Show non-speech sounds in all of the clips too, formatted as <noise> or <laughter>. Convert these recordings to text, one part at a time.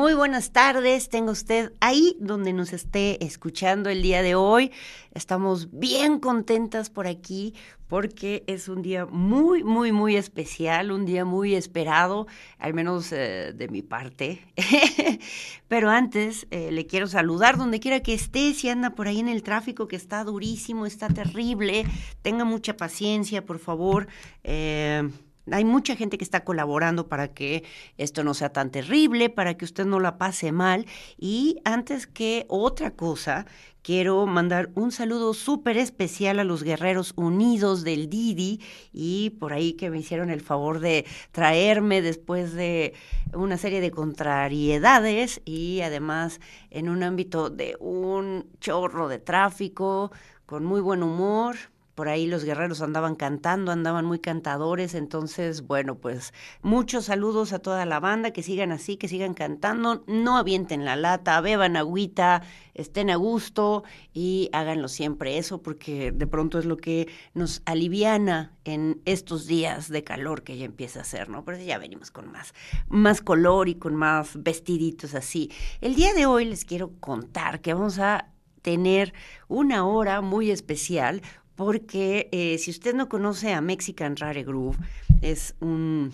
Muy buenas tardes, tenga usted ahí donde nos esté escuchando el día de hoy. Estamos bien contentas por aquí porque es un día muy, muy, muy especial, un día muy esperado, al menos eh, de mi parte. <laughs> Pero antes eh, le quiero saludar donde quiera que esté, si anda por ahí en el tráfico que está durísimo, está terrible, tenga mucha paciencia, por favor. Eh, hay mucha gente que está colaborando para que esto no sea tan terrible, para que usted no la pase mal. Y antes que otra cosa, quiero mandar un saludo súper especial a los guerreros unidos del Didi y por ahí que me hicieron el favor de traerme después de una serie de contrariedades y además en un ámbito de un chorro de tráfico, con muy buen humor, por ahí los guerreros andaban cantando, andaban muy cantadores, entonces, bueno, pues muchos saludos a toda la banda, que sigan así, que sigan cantando, no avienten la lata, beban agüita, estén a gusto y háganlo siempre eso, porque de pronto es lo que nos aliviana en estos días de calor que ya empieza a hacer, ¿no? Pero ya venimos con más, más color y con más vestiditos así. El día de hoy les quiero contar que vamos a tener una hora muy especial porque eh, si usted no conoce a Mexican Rare Groove, es un,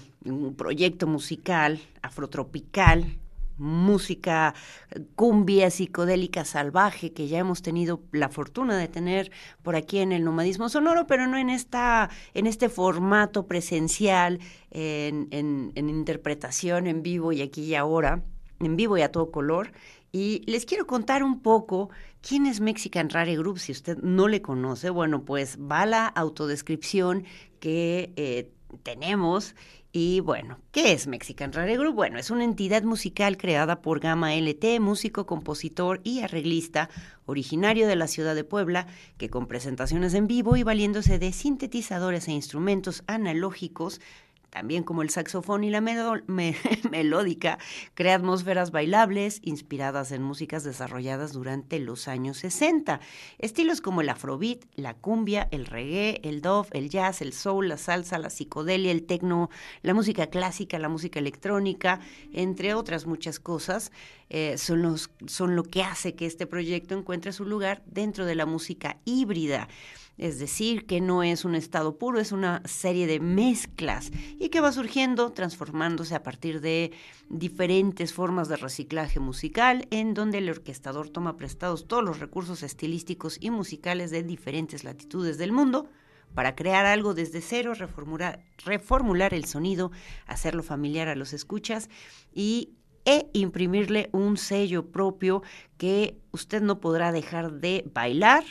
proyecto musical afrotropical, música cumbia psicodélica salvaje que ya hemos tenido la fortuna de tener por aquí en el nomadismo sonoro, pero no en esta, en este formato presencial, en, en interpretación en vivo y aquí y ahora, en vivo y a todo color. Y les quiero contar un poco quién es Mexican Rare Group. Si usted no le conoce, bueno, pues va la autodescripción que eh, tenemos. Y bueno, ¿qué es Mexican Rare Group? Bueno, es una entidad musical creada por Gama LT, músico, compositor y arreglista originario de la ciudad de Puebla, que con presentaciones en vivo y valiéndose de sintetizadores e instrumentos analógicos también como el saxofón y la <laughs> melódica, crea atmósferas bailables inspiradas en músicas desarrolladas durante los años 60. Estilos como el afrobeat, la cumbia, el reggae, el dove, el jazz, el soul, la salsa, la psicodelia, el techno, la música clásica, la música electrónica, entre otras muchas cosas, eh, son, los, son lo que hace que este proyecto encuentre su lugar dentro de la música híbrida es decir, que no es un estado puro, es una serie de mezclas y que va surgiendo, transformándose a partir de diferentes formas de reciclaje musical, en donde el orquestador toma prestados todos los recursos estilísticos y musicales de diferentes latitudes del mundo para crear algo desde cero, reformular, el sonido, hacerlo familiar a los escuchas y e imprimirle un sello propio que usted no podrá dejar de bailar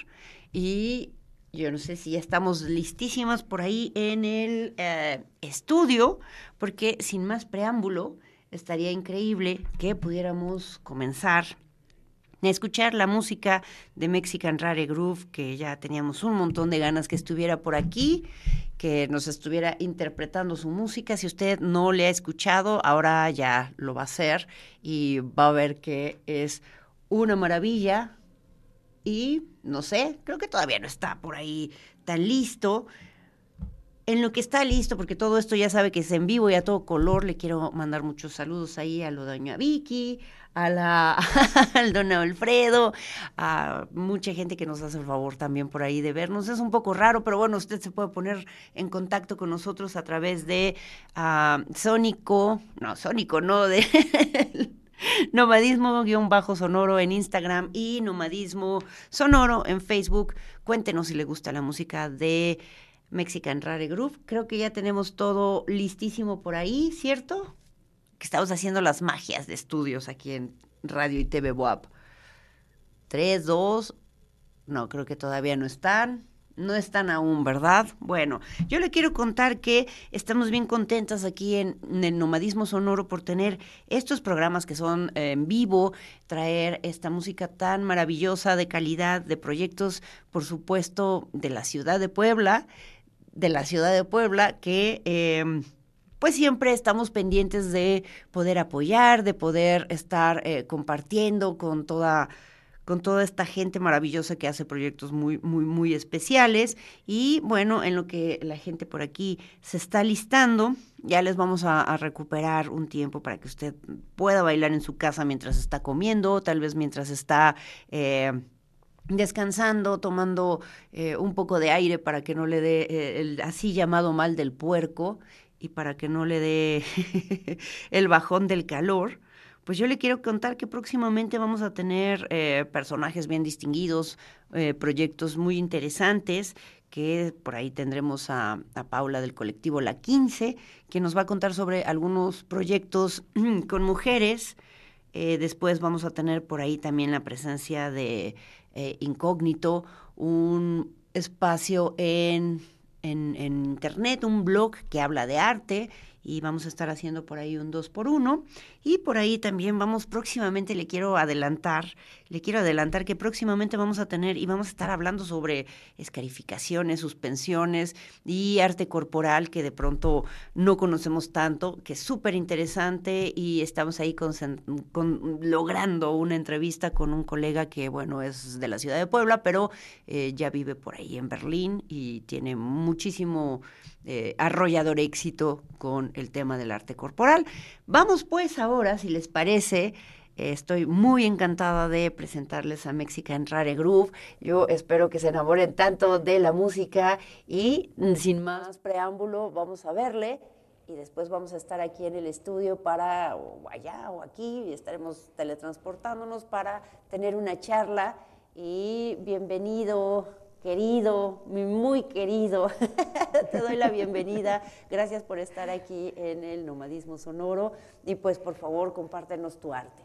y yo no sé si ya estamos listísimas por ahí en el eh, estudio, porque sin más preámbulo, estaría increíble que pudiéramos comenzar a escuchar la música de Mexican Rare Groove, que ya teníamos un montón de ganas que estuviera por aquí, que nos estuviera interpretando su música. Si usted no le ha escuchado, ahora ya lo va a hacer y va a ver que es una maravilla y no sé, creo que todavía no está por ahí tan listo. En lo que está listo, porque todo esto ya sabe que es en vivo y a todo color, le quiero mandar muchos saludos ahí a lo doña Vicky, a la, <laughs> al don Alfredo, a mucha gente que nos hace el favor también por ahí de vernos. Es un poco raro, pero bueno, usted se puede poner en contacto con nosotros a través de uh, Sónico, no, Sónico, no, de <laughs> Nomadismo-sonoro en Instagram y Nomadismo Sonoro en Facebook. Cuéntenos si le gusta la música de Mexican Rare Groove. Creo que ya tenemos todo listísimo por ahí, ¿cierto? Que estamos haciendo las magias de estudios aquí en Radio y TV WAP. Tres, dos, no, creo que todavía no están. No están aún, ¿verdad? Bueno, yo le quiero contar que estamos bien contentas aquí en, el Nomadismo Sonoro por tener estos programas que son eh, en vivo, traer esta música tan maravillosa de calidad, de proyectos, por supuesto, de la ciudad de Puebla, de la ciudad de Puebla, que... Em, pues siempre estamos pendientes de poder apoyar, de poder estar eh, compartiendo con toda con toda esta gente maravillosa que hace proyectos muy, muy, muy especiales. Y bueno, en lo que la gente por aquí se está listando, ya les vamos a, recuperar un tiempo para que usted pueda bailar en su casa mientras está comiendo, tal vez mientras está... Eh, descansando, tomando eh, un poco de aire para que no le dé eh, el así llamado mal del puerco y para que no le dé <laughs> el bajón del calor pues yo le quiero contar que próximamente vamos a tener eh, personajes bien distinguidos, eh, proyectos muy interesantes, que por ahí tendremos a, Paula del colectivo La 15, que nos va a contar sobre algunos proyectos <clears throat> con mujeres. Eh, después vamos a tener por ahí también la presencia de Incógnito, un espacio en, en, en Internet, un blog que habla de arte y vamos a estar haciendo por ahí un 2 por 1 y por ahí también vamos próximamente le quiero adelantar, le quiero adelantar que próximamente vamos a tener y vamos a estar hablando sobre escarificaciones, suspensiones y arte corporal que de pronto no conocemos tanto, que es súper interesante y estamos ahí con, logrando una entrevista con un colega que bueno es de la ciudad de Puebla, pero eh, ya vive por ahí en Berlín y tiene muchísimo eh, arrollador éxito con el tema del arte corporal. Vamos pues ahora, si les parece, estoy muy encantada de presentarles a Mexican Rare Groove. Yo espero que se enamoren tanto de la música y mm, sin más preámbulo, vamos a verle y después vamos a estar aquí en el estudio para, o allá o aquí, y estaremos teletransportándonos para tener una charla. Y bienvenido, querido, mi muy querido, <laughs> te doy la bienvenida. Gracias por estar aquí en el Nomadismo Sonoro y pues por favor compártenos tu arte.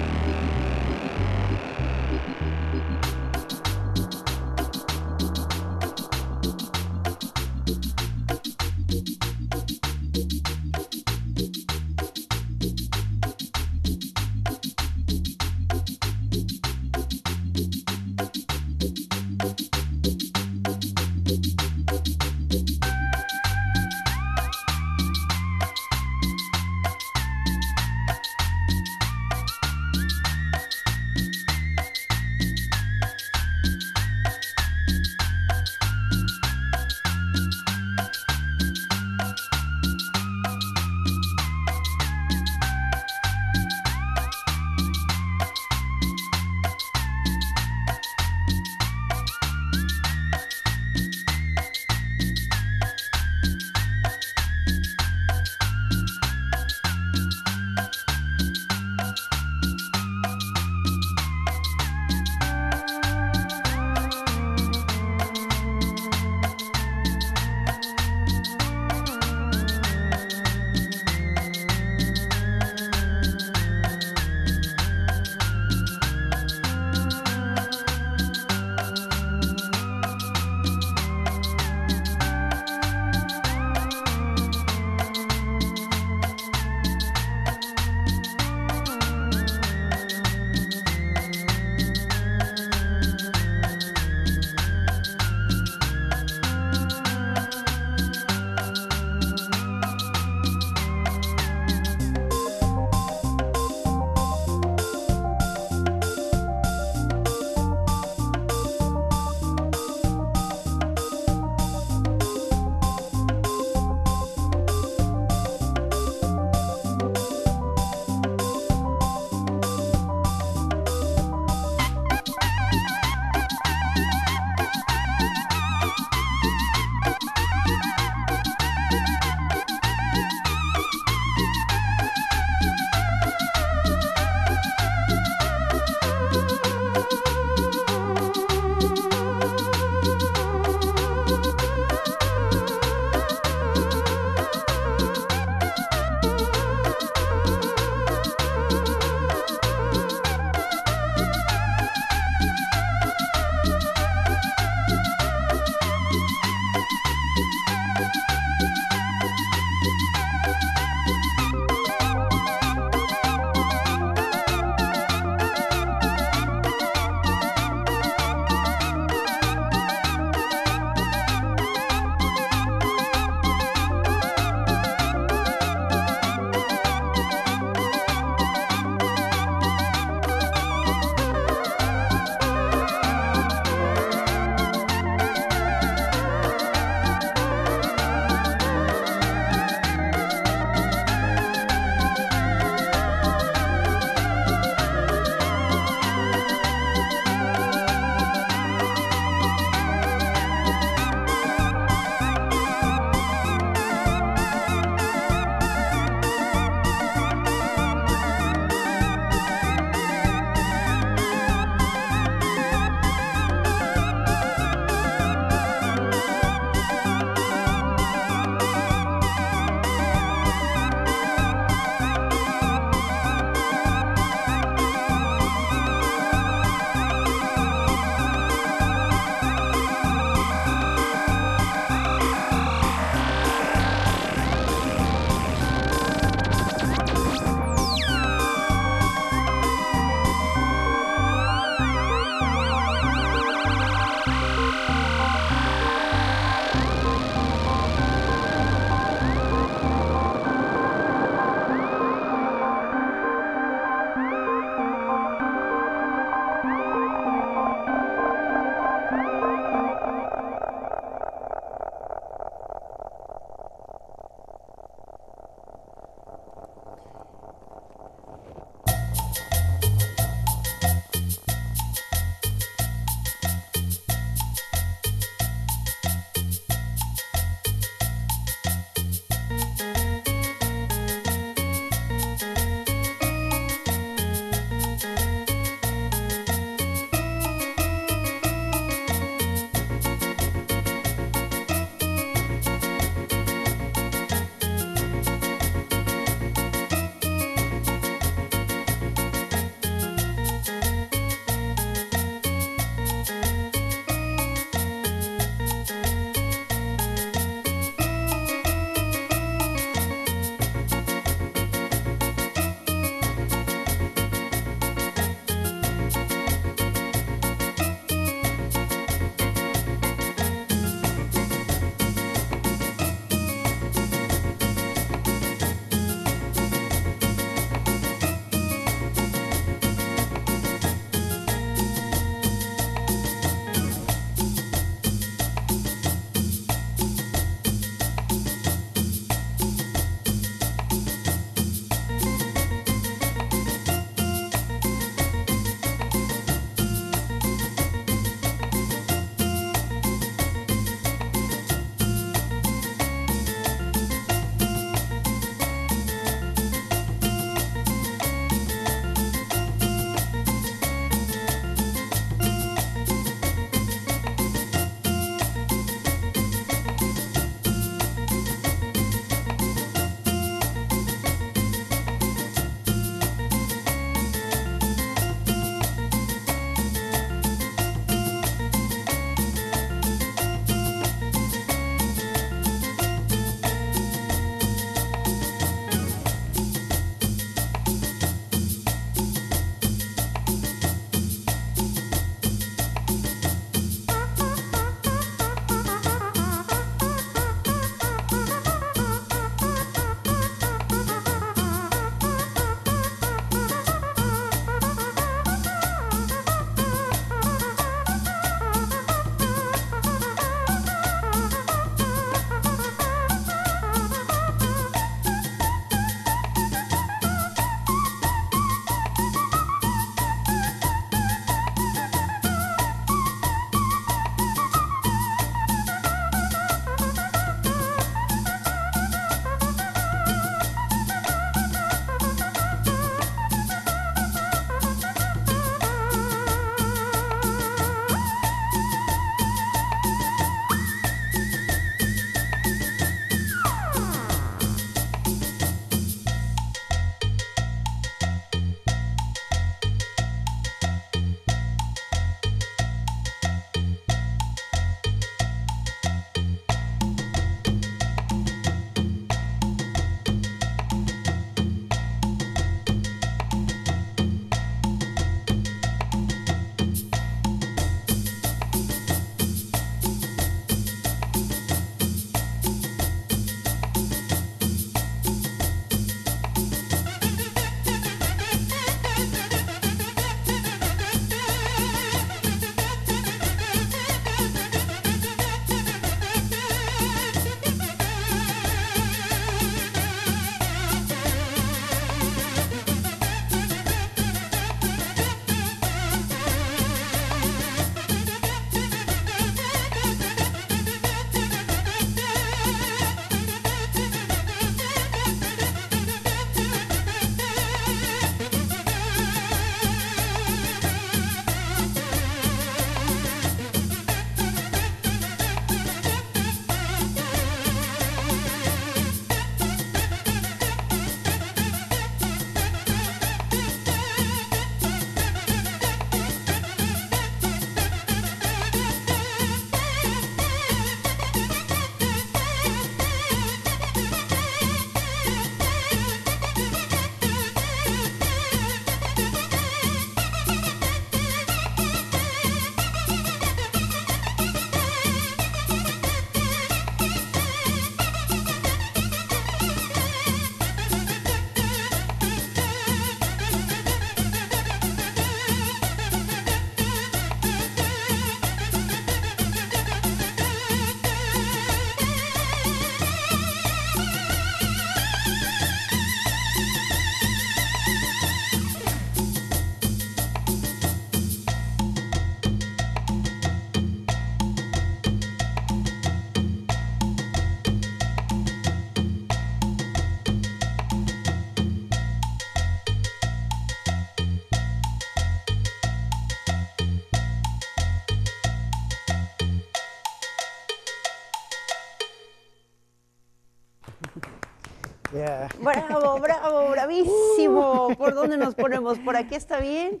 Bravo, bravo, bravísimo. ¿Por dónde nos ponemos? ¿Por aquí está bien?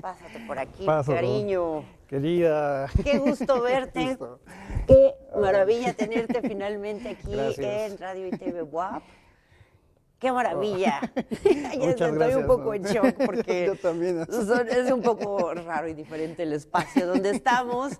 Pásate por aquí, cariño. Querida. Qué gusto verte. Qué maravilla tenerte finalmente aquí en Radio y TV WAP. ¡Qué maravilla! <laughs> ya estoy un poco en shock <laughs> porque es un poco raro y diferente el espacio donde estamos.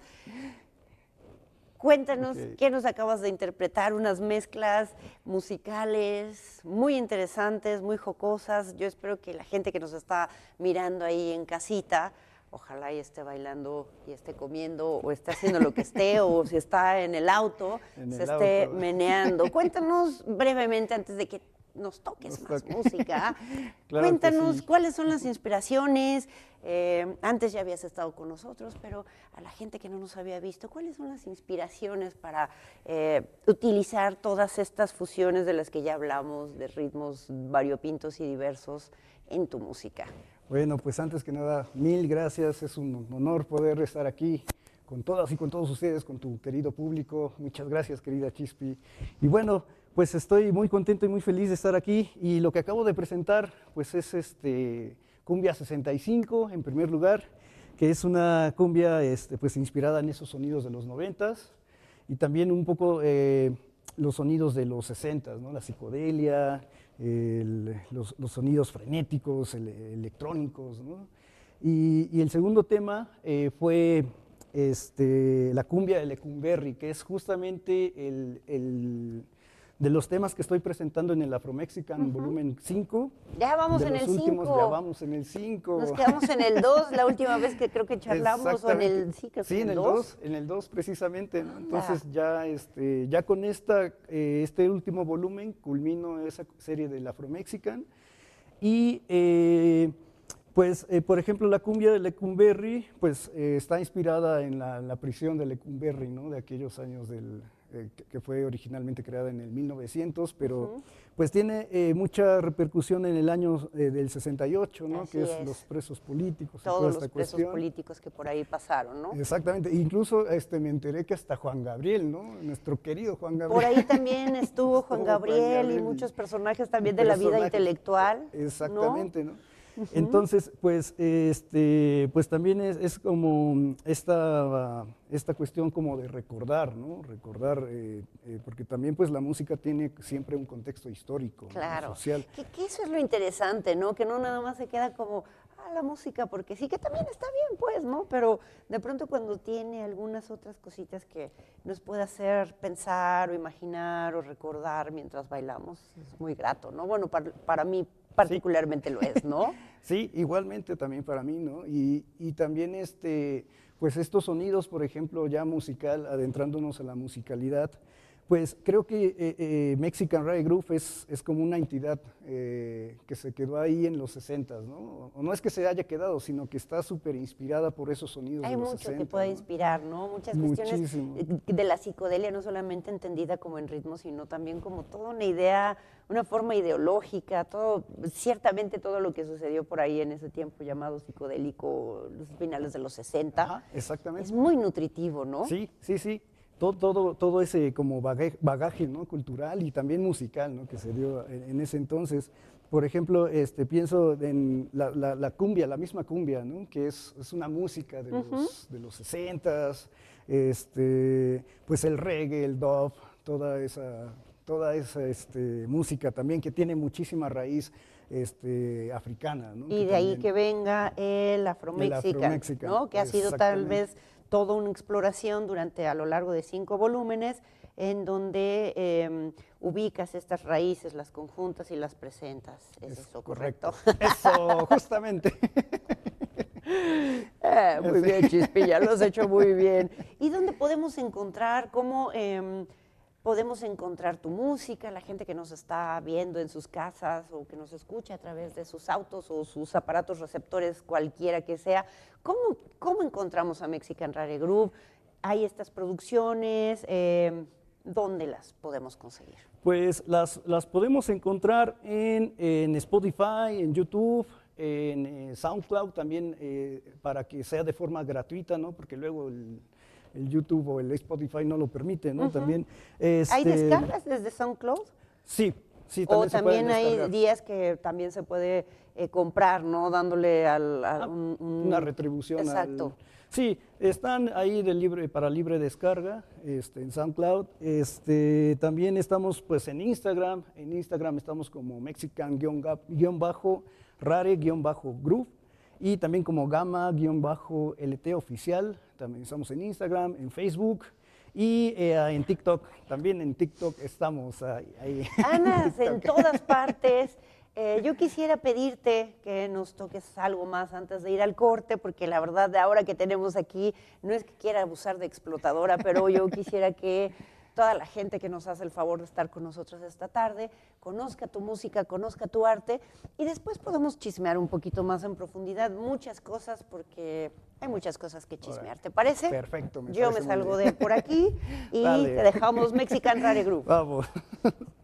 Cuéntanos qué nos acabas de interpretar, unas mezclas musicales muy interesantes, muy jocosas. Yo espero que la gente que nos está mirando ahí en casita, ojalá y esté bailando y esté comiendo o esté haciendo lo que esté o si está en el auto, <laughs> se esté meneando. Cuéntanos brevemente antes de que nos toques más música. <laughs> Cuéntanos cuáles son las inspiraciones. Eh, antes ya habías estado con nosotros, pero a la gente que no nos había visto, ¿cuáles son las inspiraciones para eh, utilizar todas estas fusiones de las que ya hablamos, de ritmos variopintos y diversos en tu música? Bueno, pues antes que nada, mil gracias. Es un honor poder estar aquí con todas y con todos ustedes, con tu querido público. Muchas gracias, querida Chispi. Y bueno, pues estoy muy contento y muy feliz de estar aquí y lo que acabo de presentar pues es este Cumbia 65 en primer lugar, que es una cumbia este, pues inspirada en esos sonidos de los noventas y también un poco eh, los sonidos de los 60, ¿no? la psicodelia, los, sonidos frenéticos, electrónicos. Y, el segundo tema eh, fue este, la cumbia de Lecumberri, que es justamente el de los temas que estoy presentando en el Afromexican volumen 5. Ya vamos en el 5. Ya vamos en el 5. Nos quedamos en el 2 la última vez que creo que charlamos o en el sí, sí en el 2, en el 2 precisamente, Entonces ya este ya con esta eh, este último volumen culmino esa serie del Afromexican y eh, pues, eh, por ejemplo, la cumbia de Lecumberri, pues está inspirada en la, la, prisión de Lecumberri, ¿no? De aquellos años del, eh, que fue originalmente creada en el 1900, pero pues tiene eh, mucha repercusión en el año eh, del 68, ¿no? que es, los presos políticos. Todos los presos políticos que por ahí pasaron, ¿no? Exactamente, incluso este, me enteré que hasta Juan Gabriel, ¿no? Nuestro querido Juan Gabriel. Por ahí también estuvo <laughs> Juan, Gabriel, y muchos personajes también de la vida intelectual. Exactamente, ¿no? Entonces, pues, este, pues también es, como esta, esta cuestión como de recordar, ¿no? Recordar, eh, eh, porque también pues la música tiene siempre un contexto histórico, social. Que, que, eso es lo interesante, ¿no? Que no nada más se queda como, ah, la música, porque sí, que también está bien, pues, ¿no? Pero de pronto cuando tiene algunas otras cositas que nos puede hacer pensar o imaginar o recordar mientras bailamos, es muy grato, ¿no? Bueno, para, para mí particularmente lo es, ¿no? <laughs> Sí, igualmente también para mí, ¿no? Y, y, también este, pues estos sonidos, por ejemplo, ya musical, adentrándonos a la musicalidad, pues creo que eh, eh, Mexican Reggae Groove es, es como una entidad eh, que se quedó ahí en los 60, ¿no? O no es que se haya quedado, sino que está súper inspirada por esos sonidos Hay de los mucho que puede inspirar, ¿no? Muchas cuestiones de la psicodelia, no solamente entendida como en ritmo, sino también como toda una idea, una forma ideológica, todo, ciertamente todo lo que sucedió por ahí en ese tiempo llamado psicodélico, los finales de los 60. exactamente. Es muy nutritivo, ¿no? Sí, sí, sí todo, todo, ese como bagaje, ¿no? cultural y también musical ¿no? que se dio en, ese entonces. Por ejemplo, este, pienso en la, cumbia, la misma cumbia, ¿no? que es, es, una música de los, de los 60 este, pues el reggae, el dub, toda esa, toda esa este, música también que tiene muchísima raíz este, africana. ¿no? Y de ahí que venga el afromexican, ¿no? que ha sido tal vez toda una exploración durante a lo largo de cinco volúmenes en donde em, ubicas estas raíces, las conjuntas y las presentas. ¿Es, eso correcto? <laughs> Eso, justamente. <laughs> Eh, muy bien, Chispilla, lo has hecho muy bien. ¿Y dónde podemos encontrar cómo em, podemos encontrar tu música, la gente que nos está viendo en sus casas o que nos escucha a través de sus autos o sus aparatos receptores, cualquiera que sea. ¿Cómo, cómo encontramos a Mexican Rare Group? ¿Hay estas producciones? Eh, ¿Dónde las podemos conseguir? Pues las, las podemos encontrar en, en Spotify, en YouTube, en eh, SoundCloud también eh, para que sea de forma gratuita, ¿no? Porque luego el, el YouTube o el Spotify no lo permite, ¿no? También. ¿Hay este, descargas desde SoundCloud? Sí, Sí, o también se pueden también hay descargar. días que también se puede eh, comprar, ¿no? Dándole al, a Ah, un- un- una retribución. al- Exacto. Sí, están ahí de libre, para libre descarga este, en SoundCloud. Este, también estamos pues en Instagram. En Instagram estamos como Mexican-Rare-Groove y también como Gamma-LT oficial. También estamos en Instagram, en Facebook y eh, en TikTok. También en TikTok estamos ahí. <laughs> Andas en todas <laughs> partes. Eh, yo quisiera pedirte que nos toques algo más antes de ir al corte, porque la verdad, de ahora que tenemos aquí, no es que quiera abusar de explotadora, pero yo quisiera que toda la gente que nos hace el favor de estar con nosotros esta tarde conozca tu música, conozca tu arte y después podemos chismear un poquito más en profundidad muchas cosas, porque hay muchas cosas que chismear. ¿Te parece? Perfecto, me Yo parece me salgo bien. de por aquí y <laughs> Dale. te dejamos Mexican Rare Group. Vamos. <laughs>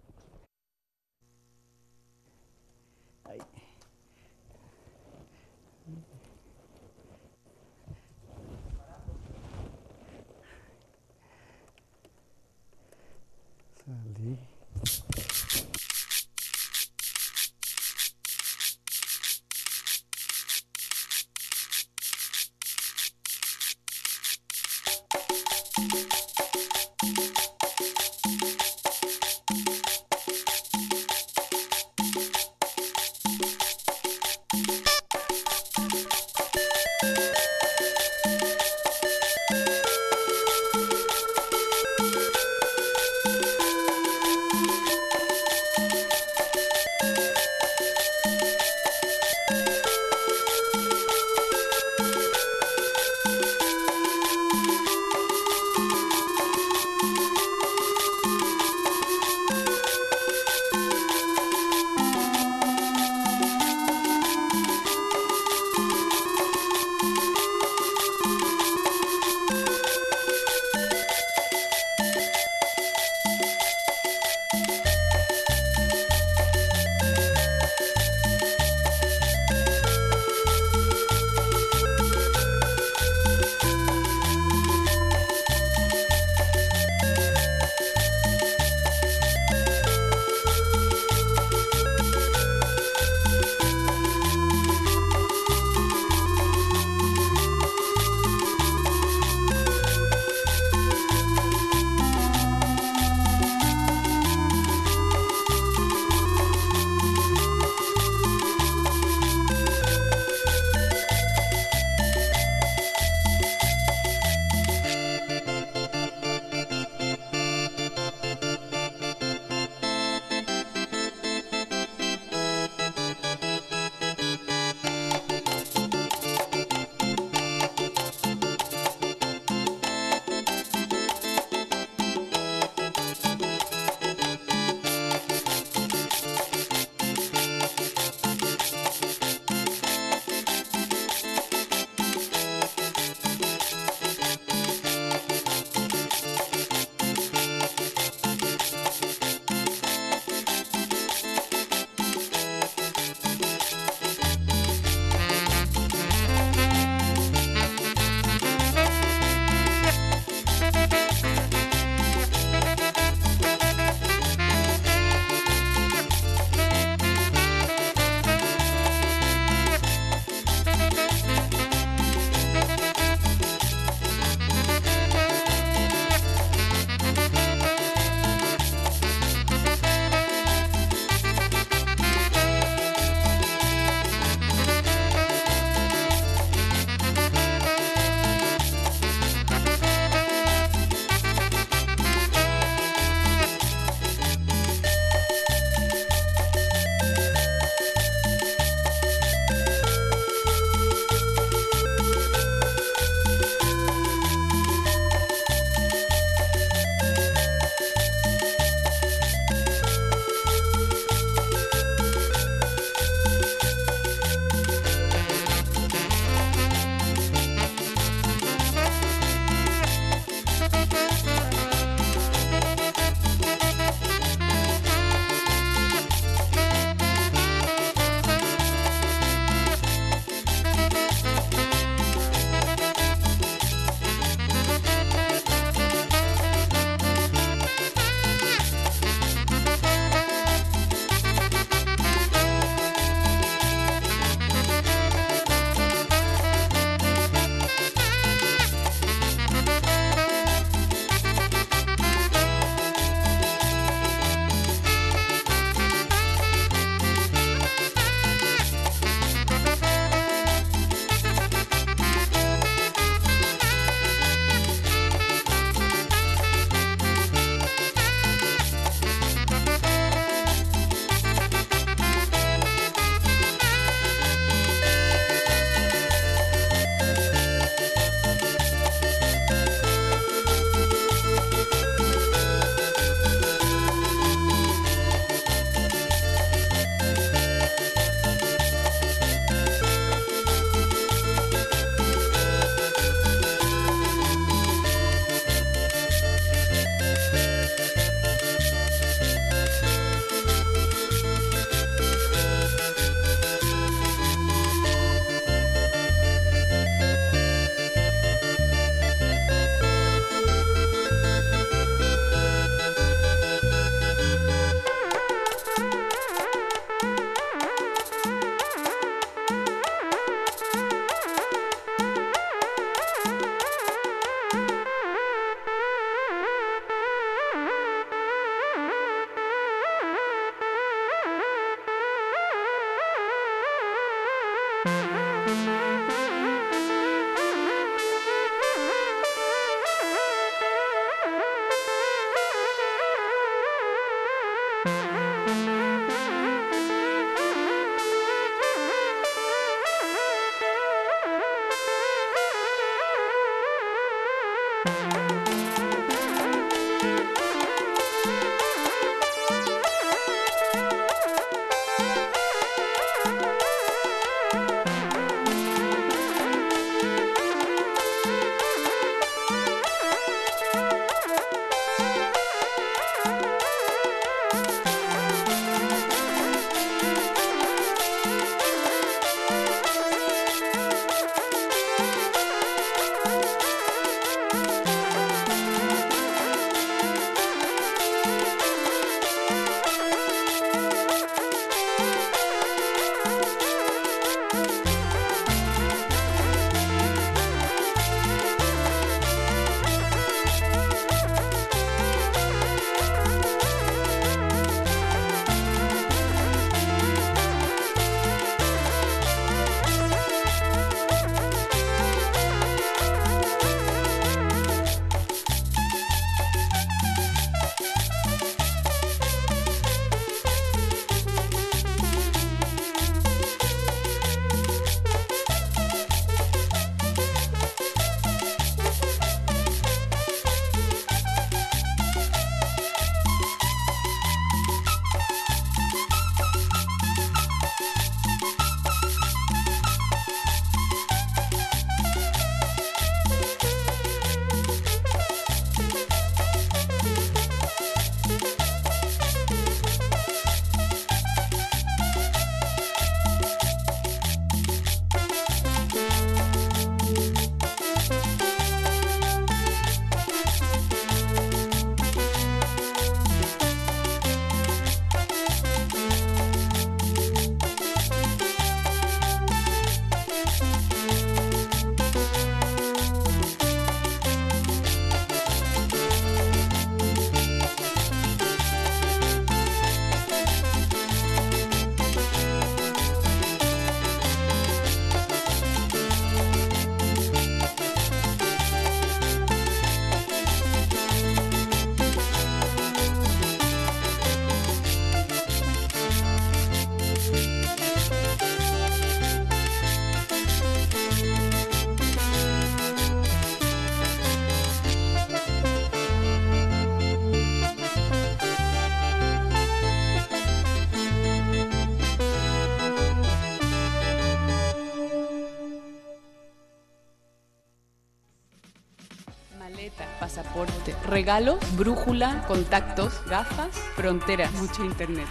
regalos, brújula, contactos, gafas, fronteras, mucho internet.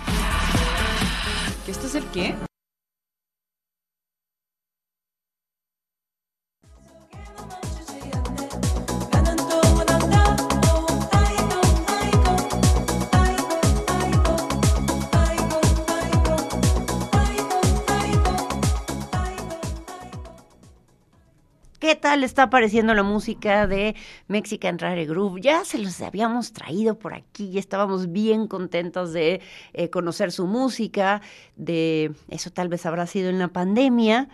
¿Que esto es el qué? Tal está apareciendo la música de Mexican Rare Groove? Ya se los habíamos traído por aquí y estábamos bien contentos de eh, conocer su música, de eso tal vez habrá sido en la pandemia.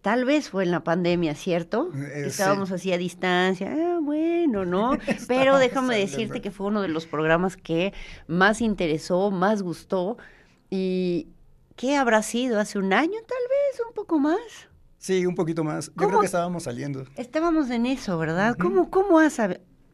Tal vez fue en la pandemia, ¿cierto? Eh, Estábamos sí. así a distancia. Ah, bueno, ¿no? <laughs> Pero déjame decirte que fue uno de los programas que más interesó, más gustó. ¿Y qué habrá sido? ¿Hace un año tal vez? ¿Un poco más? Sí, un poquito más. Yo creo que estábamos saliendo. Estábamos en eso, ¿verdad? ¿Cómo, cómo, has,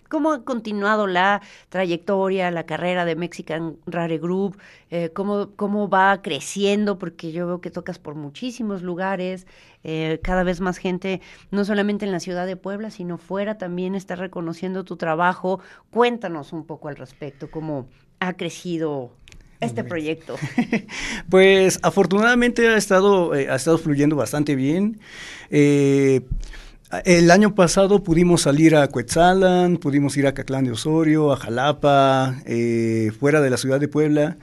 ¿Cómo ha continuado la trayectoria, la carrera de Mexican Rare Group? Eh, ¿cómo, ¿Cómo va creciendo? Porque yo veo que tocas por muchísimos lugares, eh, cada vez más gente, no solamente en la ciudad de Puebla, sino fuera también está reconociendo tu trabajo. Cuéntanos un poco al respecto, cómo ha crecido este proyecto. <laughs> Pues afortunadamente ha estado, eh, ha estado fluyendo bastante bien. Eh, el año pasado pudimos salir a Coetzalan, pudimos ir a Catlán de Osorio, a Jalapa, eh, fuera de la ciudad de Puebla.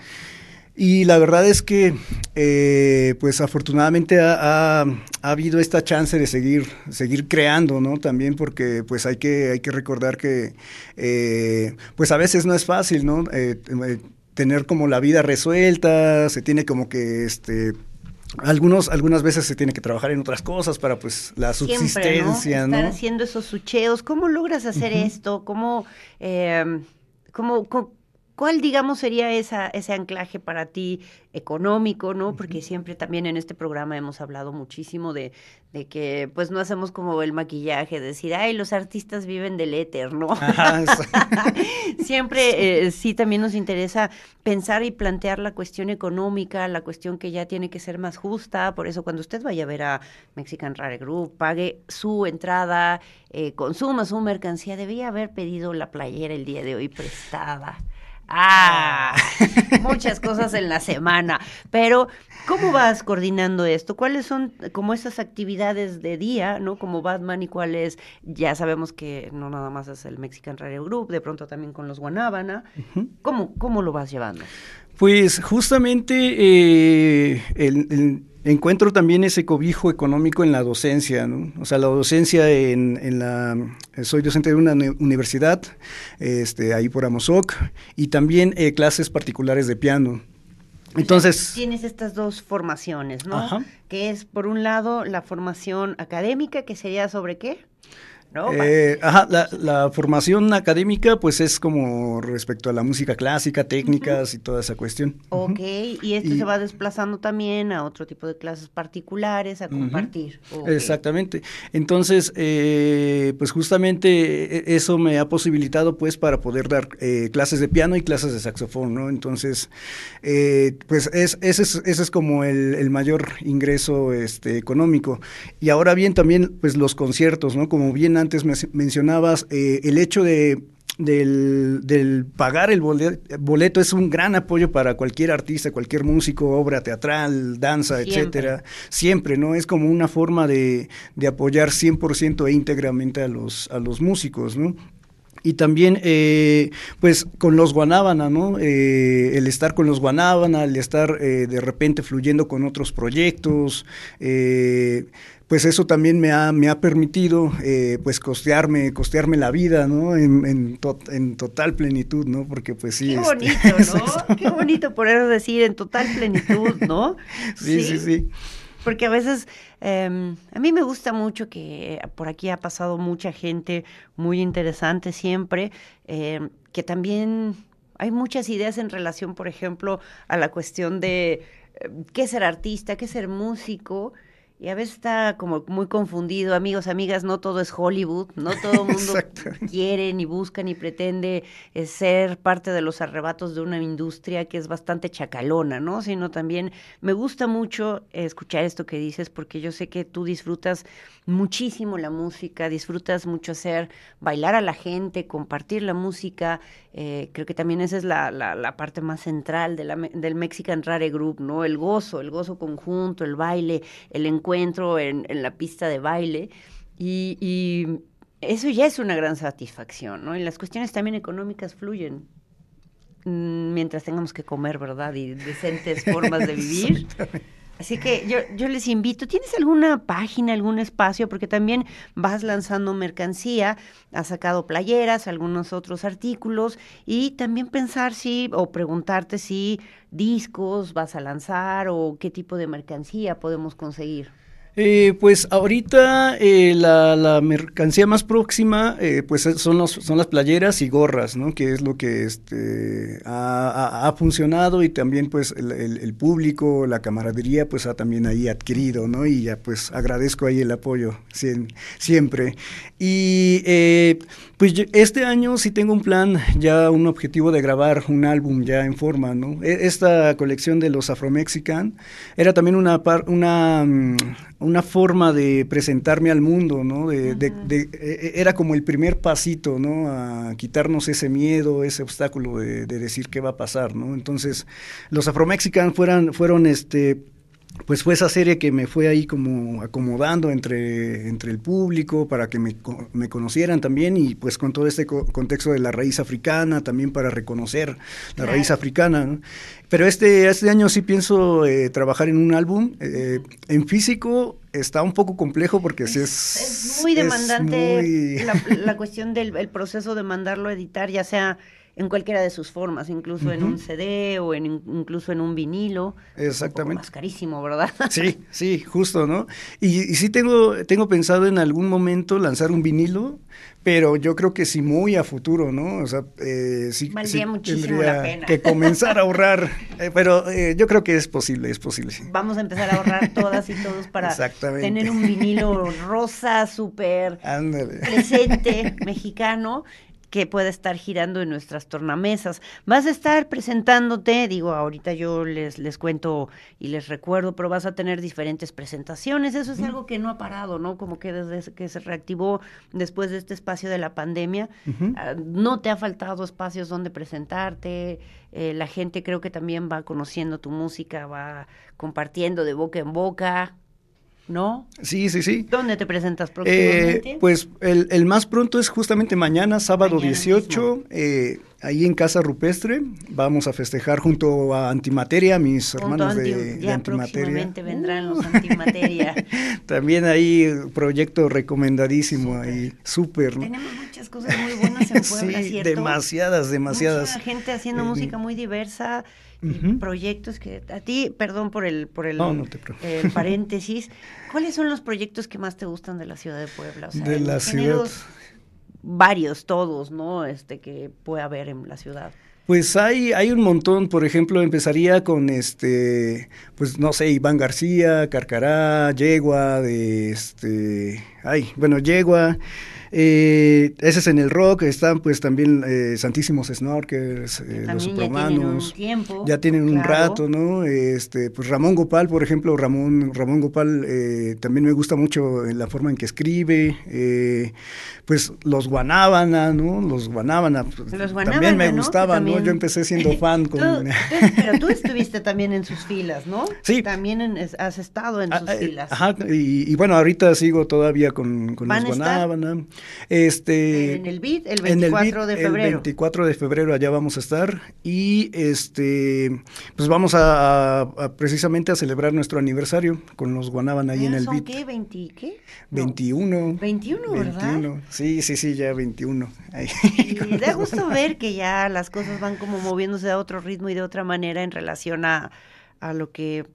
Y la verdad es que, eh, pues afortunadamente ha, ha- ha habido esta chance de seguir, seguir creando, ¿no? También porque, pues hay que, hay que recordar que, eh, pues a veces no es fácil, ¿no? Eh, eh, tener como la vida resuelta, se tiene como que, este, algunos, algunas veces se tiene que trabajar en otras cosas para, pues, la Siempre, subsistencia, ¿no? ¿no? Estar haciendo esos sucheos. ¿Cómo logras hacer esto? ¿Cómo, eh, cómo, cuál, digamos, sería esa, ese anclaje para ti económico, ¿no? Porque siempre también en este programa hemos hablado muchísimo de, de que, pues, no hacemos como el maquillaje, decir, ay, los artistas viven del éter, ¿no? <laughs> Siempre eh, sí también nos interesa pensar y plantear la cuestión económica, la cuestión que ya tiene que ser más justa. Por eso cuando usted vaya a ver a Mexican Rare Group, pague su entrada, eh, consuma su mercancía, debía haber pedido la playera el día de hoy prestada. Ah, muchas cosas en la semana. Pero, ¿cómo vas coordinando esto? ¿Cuáles son como esas actividades de día, ¿no? Como Batman y cuáles, ya sabemos que no nada más es el Mexican Radio Group, de pronto también con los Guanábana. ¿Cómo, ¿Cómo lo vas llevando? Pues justamente eh, el, el- encuentro también ese cobijo económico en la docencia, ¿no? O sea, la docencia en, en la... Soy docente de una uni- universidad, este, ahí por Amozoc, y también eh, clases particulares de piano. Entonces... Tienes estas dos formaciones, ¿no? Ajá. Que es, por un lado, la formación académica, que sería sobre qué? ¿No? Eh, ajá, la, la formación académica pues es como respecto a la música clásica, técnicas y toda esa cuestión. Ok, y esto Y- se va desplazando también a otro tipo de clases particulares, a compartir. Ok. Exactamente. Entonces, eh, pues justamente eh, eso me ha posibilitado pues para poder dar eh, clases de piano y clases de saxofón, ¿no? Entonces, eh, pues es, ese, es, ese es como el, el mayor ingreso este, económico. Y ahora bien, también pues los conciertos, ¿no? Como bien antes me- mencionabas, eh, el hecho de del, del pagar el bole- boleto es un gran apoyo para cualquier artista, cualquier músico, obra teatral, danza, Siempre. etcétera. Siempre, ¿no? Es como una forma de, de apoyar 100% e íntegramente a los, a los músicos, ¿no? Y también, eh, pues, con los Guanábana, ¿no? Eh, el estar con los Guanábana, el estar eh, de repente fluyendo con otros proyectos, eh, pues eso también me ha, me ha permitido, eh, pues, costearme, costearme la vida, ¿no? En, en, to- en total plenitud, ¿no? Porque, pues, sí. Qué este, bonito, <laughs> ¿no? Qué bonito poder decir en total plenitud, ¿no? <laughs> sí, sí, sí. Porque a veces eh, a mí me gusta mucho que por aquí ha pasado mucha gente muy interesante siempre, eh, que también hay muchas ideas en relación, por ejemplo, a la cuestión de eh, qué ser artista, qué ser músico. Y a veces está como muy confundido. Amigos, amigas, no todo es Hollywood, no todo el <laughs> mundo quiere, ni busca, ni pretende eh, ser parte de los arrebatos de una industria que es bastante chacalona, ¿no? Sino también me gusta mucho escuchar esto que dices porque yo sé que tú disfrutas muchísimo la música, disfrutas mucho hacer bailar a la gente, compartir la música. Eh, creo que también esa es la, la, parte más central de la, del Mexican Rare Group, ¿no? El gozo, el gozo conjunto, el baile, el encuentro en, en la pista de baile. Y, y, eso ya es una gran satisfacción, ¿no? Y las cuestiones también económicas fluyen mm, mientras tengamos que comer, ¿verdad? Y decentes <laughs> formas de vivir. Así que yo, yo les invito, ¿tienes alguna página, algún espacio? Porque también vas lanzando mercancía, has sacado playeras, algunos otros artículos y también pensar si o preguntarte si discos vas a lanzar o qué tipo de mercancía podemos conseguir. Eh, pues ahorita eh, la, mercancía más próxima eh, pues son, los, son las playeras y gorras, ¿no? Que es lo que este, ha, funcionado y también pues el, público, la camaradería pues ha también ahí adquirido, ¿no? Y ya pues agradezco ahí el apoyo siempre. Y pues este año sí tengo un plan, ya un objetivo de grabar un álbum ya en forma, ¿no? E, esta colección de los Afromexican era también una, una mm, una forma de presentarme al mundo, ¿no? De, e, e, era como el primer pasito, ¿no? A quitarnos ese miedo, ese obstáculo de, decir qué va a pasar, ¿no? Entonces, los afromexicanos fueron, fueron este, pues fue esa serie que me fue ahí como acomodando entre, entre el público para que me, me conocieran también y pues con todo este contexto de la raíz africana también para reconocer la raíz africana. Pero este, este año sí pienso eh, trabajar en un álbum. Eh, en físico está un poco complejo porque es, es, es muy demandante La, la, cuestión del el proceso de mandarlo a editar, ya sea en cualquiera de sus formas, incluso en un CD o en, incluso en un vinilo. Exactamente. más carísimo, ¿verdad? <laughs> Sí, sí, justo, ¿no? Y, y, sí tengo, tengo pensado en algún momento lanzar un vinilo, pero yo creo que sí muy a futuro, ¿no? O sea, eh, sí, Valdría muchísimo la pena. que comenzar a <laughs> ahorrar, eh, pero eh, yo creo que es posible, es posible. Vamos a empezar a ahorrar todas y todos para tener un vinilo rosa súper presente mexicano que pueda estar girando en nuestras tornamesas. Vas a estar presentándote, digo, ahorita yo les, les cuento y les recuerdo, pero vas a tener diferentes presentaciones. Eso es algo que no ha parado, ¿no? Como que desde que se reactivó después de este espacio de la pandemia, ah, no te ha faltado espacios donde presentarte. Eh, la gente creo que también va conociendo tu música, va compartiendo de boca en boca. ¿No? Sí, sí, sí. ¿Dónde te presentas próximamente? Eh, pues el, el, más pronto es justamente mañana, sábado 18, eh, ahí en Casa Rupestre. Vamos a festejar junto a Antimateria, mis hermanos de, ya Antimateria. vendrán los Antimateria. <laughs> También ahí proyecto recomendadísimo, ahí súper. Tenemos muchas cosas muy buenas en <laughs> Puebla, sí, demasiadas, demasiadas. Mucha gente haciendo música muy diversa proyectos que a ti, perdón por el por el, paréntesis, ¿cuáles son los proyectos que más te gustan de la ciudad de Puebla? de la ciudad varios, todos, ¿no? Este que puede haber en la ciudad. Pues hay, hay un montón, por ejemplo, empezaría con este, pues no sé, Iván García, Carcará, Yegua, de este, ay, bueno, Yegua, eh, ese es en el rock, están pues también eh, Santísimos Snorkers, eh, los Supermanos. Ya tienen un, rato, ¿no? Este, pues Ramón Gopal, por ejemplo, Ramón, Ramón Gopal eh, también me gusta mucho en la forma en que escribe. pues los Guanábana, ¿no? Los Guanábana, pues, también me gustaban, ¿no? Yo empecé siendo <laughs> fan. Con... pero tú <laughs> estuviste también en sus filas, ¿no? Sí. También has estado en ah, sus filas. Ajá, y, bueno, ahorita sigo todavía con, con los Guanábana. Este, en el BID, el 24 de febrero. El 24 de febrero allá vamos a estar y este pues vamos a, precisamente a celebrar nuestro aniversario con los Guanaban ahí en el BID. ¿Qué? ¿20 qué? 21. 21, ¿verdad? Sí, sí, sí, ya 21. Y da gusto ver que ya las cosas van como moviéndose a otro ritmo y de otra manera en relación a, a lo que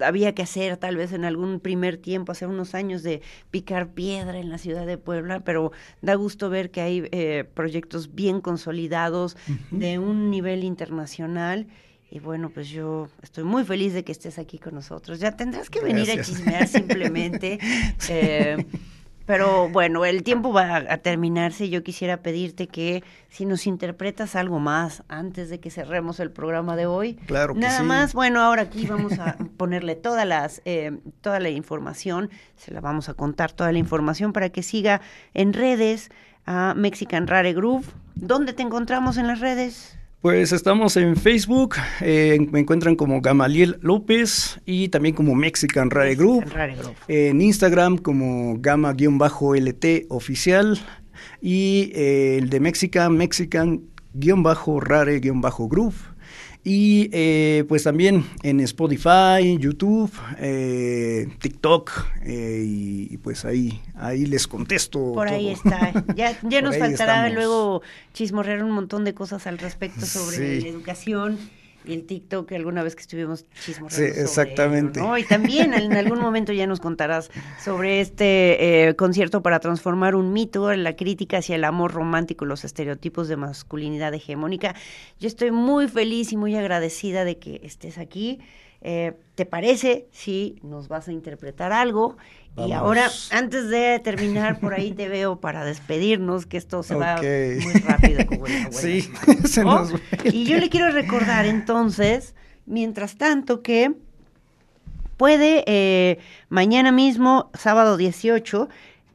había que hacer tal vez en algún primer tiempo, hace unos años, de picar piedra en la ciudad de Puebla, pero da gusto ver que hay eh, proyectos bien consolidados de un nivel internacional Y bueno, pues yo estoy muy feliz de que estés aquí con nosotros. Ya tendrás que venir a chismear simplemente. <laughs> Eh, pero bueno, el tiempo va a, terminarse. Yo quisiera pedirte que si nos interpretas algo más antes de que cerremos el programa de hoy. Claro que Nada sí. más, bueno, ahora aquí <laughs> vamos a ponerle todas las, eh, toda la información, se la vamos a contar toda la información para que siga en redes a Mexican Rare Groove. ¿Dónde te encontramos en las redes? Pues estamos en Facebook, eh, me encuentran como Gamaliel López y también como Mexican Rare Group. Rare. En Instagram como Gama-LT oficial y eh, el de Mexican, Mexican-Rare-Groove. Y eh, pues también en Spotify, YouTube, eh, TikTok eh, y, y pues ahí, ahí les contesto. Por ahí está. <laughs> Ya, ya nos faltará estamos. luego chismorrear un montón de cosas al respecto sobre Sí. la educación y el TikTok, alguna vez que estuvimos chismorreando. Sí, exactamente. ello, ¿no? Y también en algún momento ya nos contarás sobre este eh, concierto para transformar un mito, la crítica hacia el amor romántico y los estereotipos de masculinidad hegemónica. Yo estoy muy feliz y muy agradecida de que estés aquí. Eh, ¿Te parece si nos vas a interpretar algo? Y ahora, antes de terminar, por ahí te veo para despedirnos, que esto se va muy rápido. como la <laughs> abuela. Sí, se ¿no? nos va Y yo le quiero recordar entonces, mientras tanto, que puede eh, mañana mismo, sábado 18,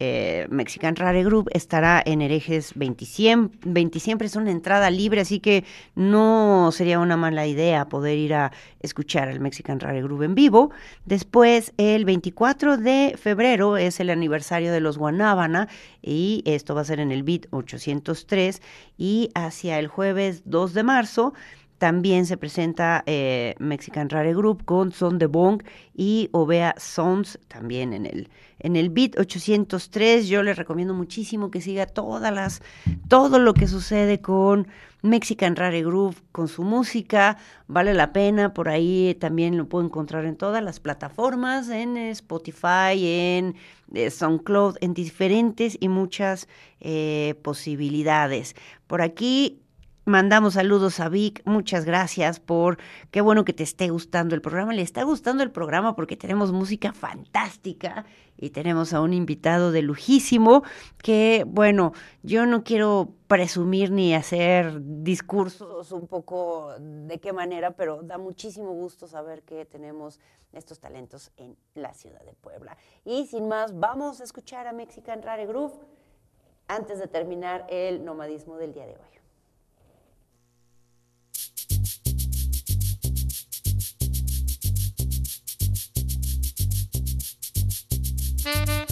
eh, Mexican Rare Group estará en Herejes 27, 20 siempre es una entrada libre, así que no sería una mala idea poder ir a escuchar al Mexican Rare Group en vivo. Después, el 24 de febrero es el aniversario de los Guanábana y esto va a ser en el BIT 803 y hacia el jueves 2 de marzo también se presenta eh, Mexican Rare Group con Son de Bong y Ovea Sounds también en el en el Beat 803. Yo les recomiendo muchísimo que siga todas las todo lo que sucede con Mexican Rare Group con su música, vale la pena, por ahí también lo puedo encontrar en todas las plataformas, en Spotify, en eh, SoundCloud, en diferentes y muchas eh, posibilidades. Por aquí Mandamos saludos a Vic, muchas gracias por, qué bueno que te esté gustando el programa, le está gustando el programa porque tenemos música fantástica y tenemos a un invitado de lujísimo que, bueno, yo no quiero presumir ni hacer discursos un poco de qué manera, pero da muchísimo gusto saber que tenemos estos talentos en la ciudad de Puebla. Y sin más, vamos a escuchar a Mexican Rare Groove antes de terminar el nomadismo del día de hoy. Thank you.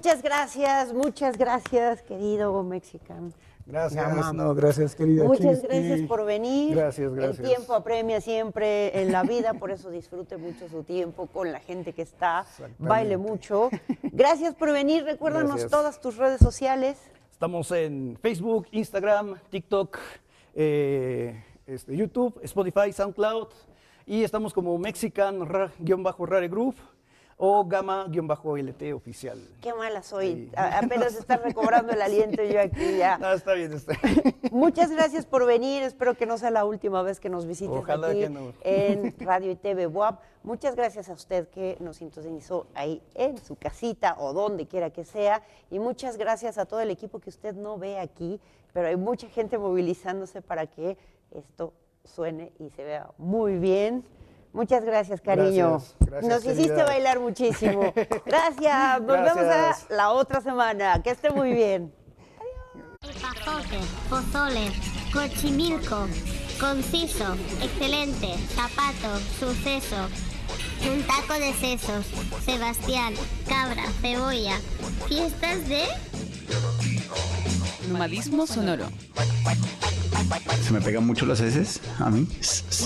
Muchas gracias, muchas gracias, querido mexicano. Gracias, no, gracias, querida Muchas gracias por venir. Gracias, gracias. El tiempo apremia siempre en la vida, por eso disfrute mucho su tiempo con la gente que está. Baile mucho. Gracias por venir. Recuérdanos Gracias. todas tus redes sociales. Estamos en Facebook, Instagram, TikTok, eh, este, YouTube, Spotify, SoundCloud y estamos como Mexican-Rare Group o Gamma-LT oficial. Qué mala soy. Sí. A- apenas está recobrando el aliento yo aquí ya. <laughs> No, está bien, está <laughs> Muchas gracias por venir. Espero que no sea la última vez que nos visites Ojalá aquí que no. en <laughs> Radio y TV WAP. Muchas gracias a usted que nos sintonizó ahí en su casita o donde quiera que sea. Y muchas gracias a todo el equipo que usted no ve aquí, pero hay mucha gente movilizándose para que esto suene y se vea muy bien. Muchas gracias, cariño. Gracias, gracias, Nos hiciste bailar muchísimo. Gracias. <laughs> Nos vemos Gracias. a la otra semana. Que esté muy bien. Epazote, pozole, cochimilco, conciso, excelente, zapato, suceso, un taco de sesos, Sebastián, cabra, cebolla, fiestas de... Nomadismo sonoro. Se me pegan mucho las heces a mí.